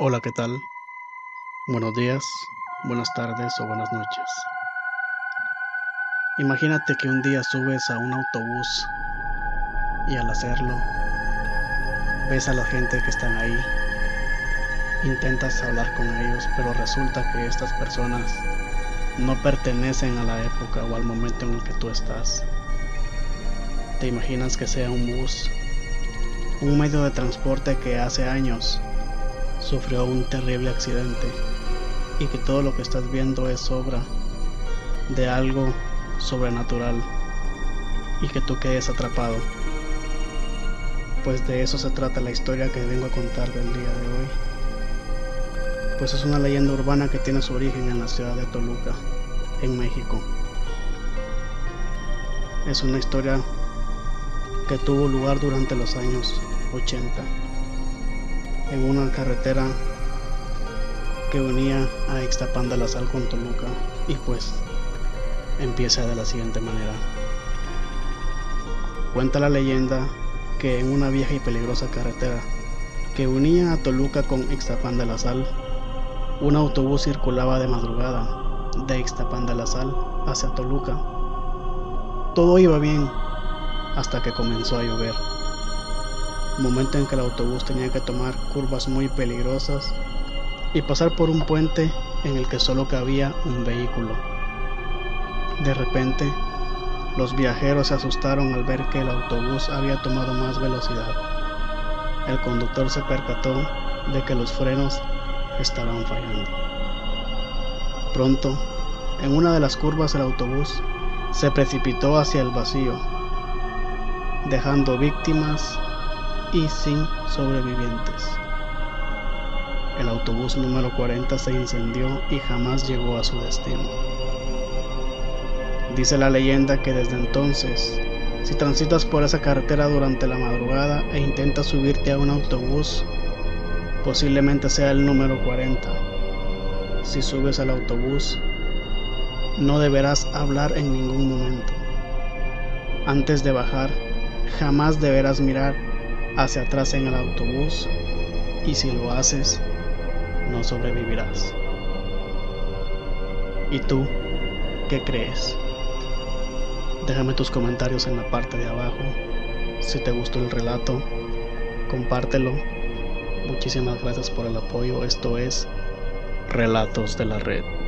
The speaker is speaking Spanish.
Hola, ¿qué tal? Buenos días, buenas tardes o buenas noches. Imagínate que un día subes a un autobús y al hacerlo ves a la gente que están ahí. Intentas hablar con ellos, pero resulta que estas personas no pertenecen a la época o al momento en el que tú estás. Te imaginas que sea un bus, un medio de transporte que hace años sufrió un terrible accidente y que todo lo que estás viendo es obra de algo sobrenatural y que tú quedes atrapado. Pues de eso se trata la historia que vengo a contar del día de hoy. Pues es una leyenda urbana que tiene su origen en la ciudad de Toluca, en México. Es una historia que tuvo lugar durante los años 80 en una carretera que unía a Sal con Toluca y pues empieza de la siguiente manera. Cuenta la leyenda que en una vieja y peligrosa carretera que unía a Toluca con Ixtapan de la Sal, un autobús circulaba de madrugada de Ixtapan de la Sal hacia Toluca. Todo iba bien hasta que comenzó a llover momento en que el autobús tenía que tomar curvas muy peligrosas y pasar por un puente en el que solo cabía un vehículo. De repente, los viajeros se asustaron al ver que el autobús había tomado más velocidad. El conductor se percató de que los frenos estaban fallando. Pronto, en una de las curvas el autobús se precipitó hacia el vacío, dejando víctimas y sin sobrevivientes. El autobús número 40 se incendió y jamás llegó a su destino. Dice la leyenda que desde entonces, si transitas por esa carretera durante la madrugada e intentas subirte a un autobús, posiblemente sea el número 40. Si subes al autobús, no deberás hablar en ningún momento. Antes de bajar, jamás deberás mirar hacia atrás en el autobús y si lo haces, no sobrevivirás. ¿Y tú qué crees? Déjame tus comentarios en la parte de abajo. Si te gustó el relato, compártelo. Muchísimas gracias por el apoyo. Esto es Relatos de la Red.